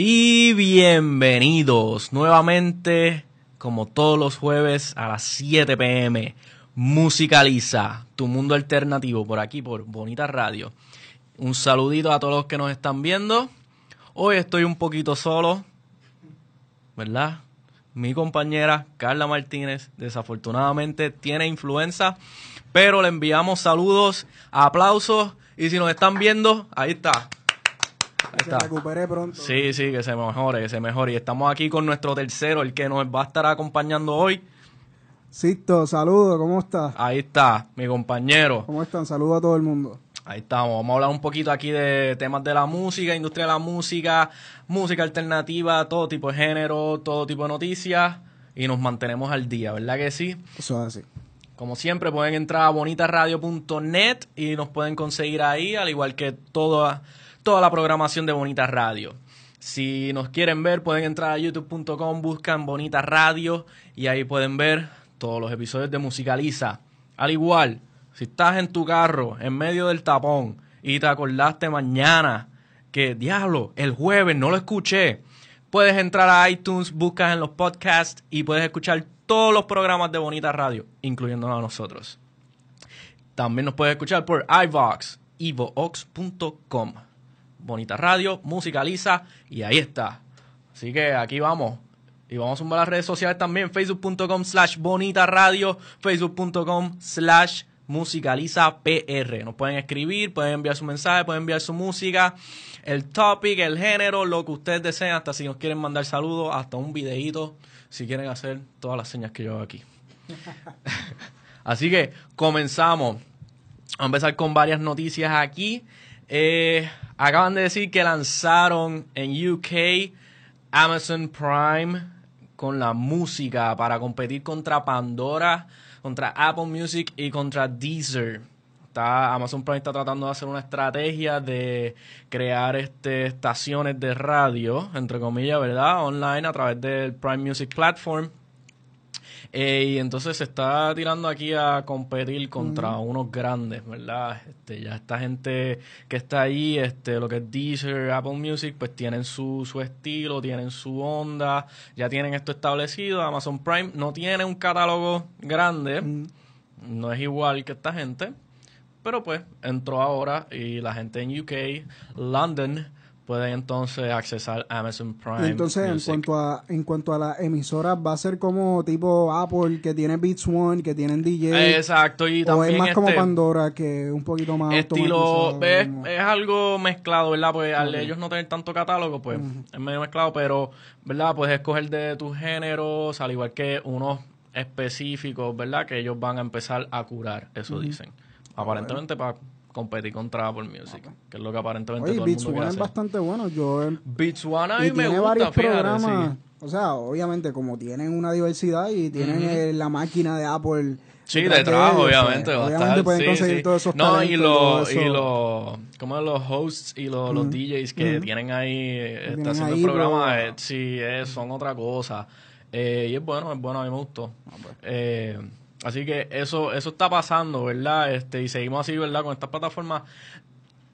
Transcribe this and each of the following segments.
Y bienvenidos nuevamente, como todos los jueves a las 7 pm. Musicaliza tu mundo alternativo por aquí, por Bonita Radio. Un saludito a todos los que nos están viendo. Hoy estoy un poquito solo, ¿verdad? Mi compañera Carla Martínez desafortunadamente tiene influenza, pero le enviamos saludos, aplausos y si nos están viendo, ahí está. Que se recupere pronto. Sí, sí, que se mejore, que se mejore. Y estamos aquí con nuestro tercero, el que nos va a estar acompañando hoy. Sisto, saludos, ¿cómo estás? Ahí está, mi compañero. ¿Cómo están? Saludos a todo el mundo. Ahí estamos, vamos a hablar un poquito aquí de temas de la música, industria de la música, música alternativa, todo tipo de género, todo tipo de noticias y nos mantenemos al día, ¿verdad que sí? Eso es así. Como siempre pueden entrar a bonitaradio.net y nos pueden conseguir ahí, al igual que toda, toda la programación de Bonita Radio. Si nos quieren ver, pueden entrar a youtube.com, buscan Bonita Radio y ahí pueden ver todos los episodios de Musicaliza. Al igual, si estás en tu carro en medio del tapón y te acordaste mañana que, diablo, el jueves no lo escuché, puedes entrar a iTunes, buscas en los podcasts y puedes escuchar todos los programas de Bonita Radio, incluyéndonos a nosotros. También nos puedes escuchar por iVox, ivoox.com. Bonita Radio, musicaliza y ahí está. Así que aquí vamos. Y vamos a sumar las redes sociales también, facebook.com slash bonita radio, facebook.com slash musicaliza PR. Nos pueden escribir, pueden enviar su mensaje, pueden enviar su música, el topic, el género, lo que ustedes deseen, hasta si nos quieren mandar saludos, hasta un videíto, si quieren hacer todas las señas que yo hago aquí. Así que comenzamos. Vamos a empezar con varias noticias aquí. Eh, acaban de decir que lanzaron en UK Amazon Prime con la música para competir contra Pandora, contra Apple Music y contra Deezer. Está, Amazon Prime está tratando de hacer una estrategia de crear este, estaciones de radio, entre comillas, ¿verdad? Online a través del Prime Music Platform. Eh, y entonces se está tirando aquí a competir contra unos grandes, ¿verdad? Este, ya esta gente que está ahí, este, lo que es Deezer, Apple Music, pues tienen su, su estilo, tienen su onda, ya tienen esto establecido. Amazon Prime no tiene un catálogo grande, no es igual que esta gente, pero pues entró ahora y la gente en UK, London, pueden entonces accesar Amazon Prime. Entonces, en Music. cuanto a en cuanto a las emisoras, va a ser como tipo Apple, que tiene Beats One, que tienen DJ. Exacto, y o también es más como este- Pandora, que un poquito más estilo es, como- es algo mezclado verdad pues al Ok. ellos no tener tanto catálogo pues es medio mezclado pero verdad puedes escoger de tus géneros al igual que unos específicos verdad que ellos van a empezar a curar eso dicen aparentemente para competir contra Apple Music que es lo que aparentemente Oye, todo el Beats mundo One quiere es hacer bastante bueno. Yo he- Beats One a mí y me tiene gusta varios fíjate programas. sí. O sea, obviamente, como tienen una diversidad y tienen eh, la máquina de Apple. Sí, de ellos, obviamente. pues, va a obviamente estar, pueden sí, conseguir sí. todos esos No, y talentos y todo los, y los, como los hosts y los, los DJs que Ujú. tienen ahí, eh, tienen está haciendo ahí, el programa, pero- eh, sí, eh, son otra cosa. Eh, y es bueno, es bueno, a mí me gustó. Ah, pues. Eh, así que eso, eso está pasando, ¿verdad? Este, y seguimos así, ¿verdad? Con estas plataformas.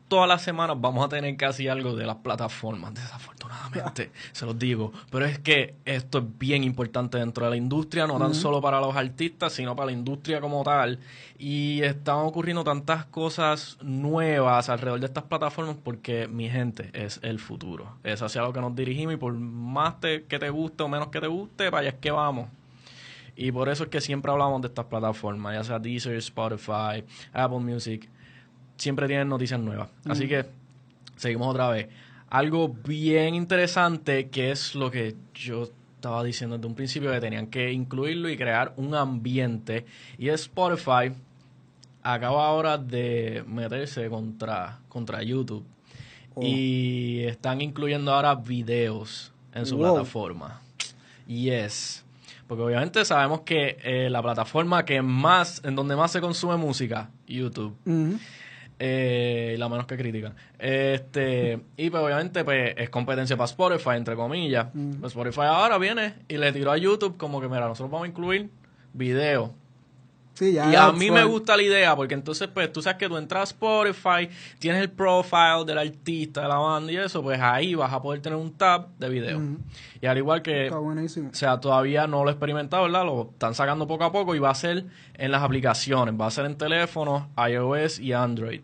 Todas las semanas vamos a tener casi algo de las plataformas, desafortunadamente, se los digo. Pero es que esto es bien importante dentro de la industria, no tan solo para los artistas, sino para la industria como tal. Y están ocurriendo tantas cosas nuevas alrededor de estas plataformas porque, mi gente, es el futuro. Es hacia lo que nos dirigimos y por más te- que te guste o menos que te guste, vaya es que vamos. Y por eso es que siempre hablamos de estas plataformas, ya sea Deezer, Spotify, Apple Music. Siempre tienen noticias nuevas. Así que seguimos otra vez. Algo bien interesante que es lo que yo estaba diciendo desde un principio que tenían que incluirlo y crear un ambiente. Y Spotify acaba ahora de meterse contra, contra YouTube. Oh. Y están incluyendo ahora videos en su Wow. plataforma. Yes. Porque obviamente sabemos que eh, la plataforma que más, en donde más se consume música, YouTube. Ujú. Eh, la menos que critican. Este, y pues obviamente pues, es competencia para Spotify, entre comillas. Pues Spotify ahora viene y le tiró a YouTube como que, mira, nosotros vamos a incluir video. Sí, ya Y a mí me gusta la idea, porque entonces, pues, tú sabes que tú entras a Spotify, tienes el profile del artista, de la banda y eso, pues ahí vas a poder tener un tab de video. Y al igual que, Está buenísimo. o sea, todavía no lo he experimentado, ¿verdad? Lo están sacando poco a poco y va a ser en las aplicaciones, va a ser en teléfonos, iOS y Android.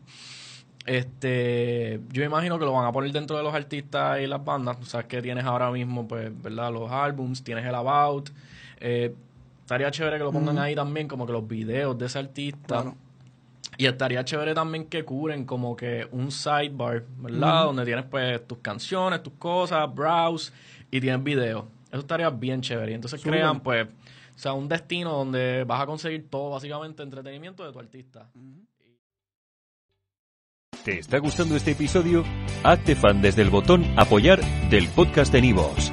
Este, yo imagino que lo van a poner dentro de los artistas y las bandas. O sea, que tienes ahora mismo, pues, ¿verdad? Los álbums, tienes el About. Eh, estaría chévere que lo pongan ahí también, como que los videos de ese artista. Claro. Y estaría chévere también que curen como que un sidebar, ¿verdad? Donde tienes pues tus canciones, tus cosas, browse y tienes videos. Eso estaría bien chévere. Y entonces crean pues, o sea, un destino donde vas a conseguir todo básicamente entretenimiento de tu artista. ¿Te está gustando este episodio? Hazte fan desde el botón Apoyar del podcast de Nivos.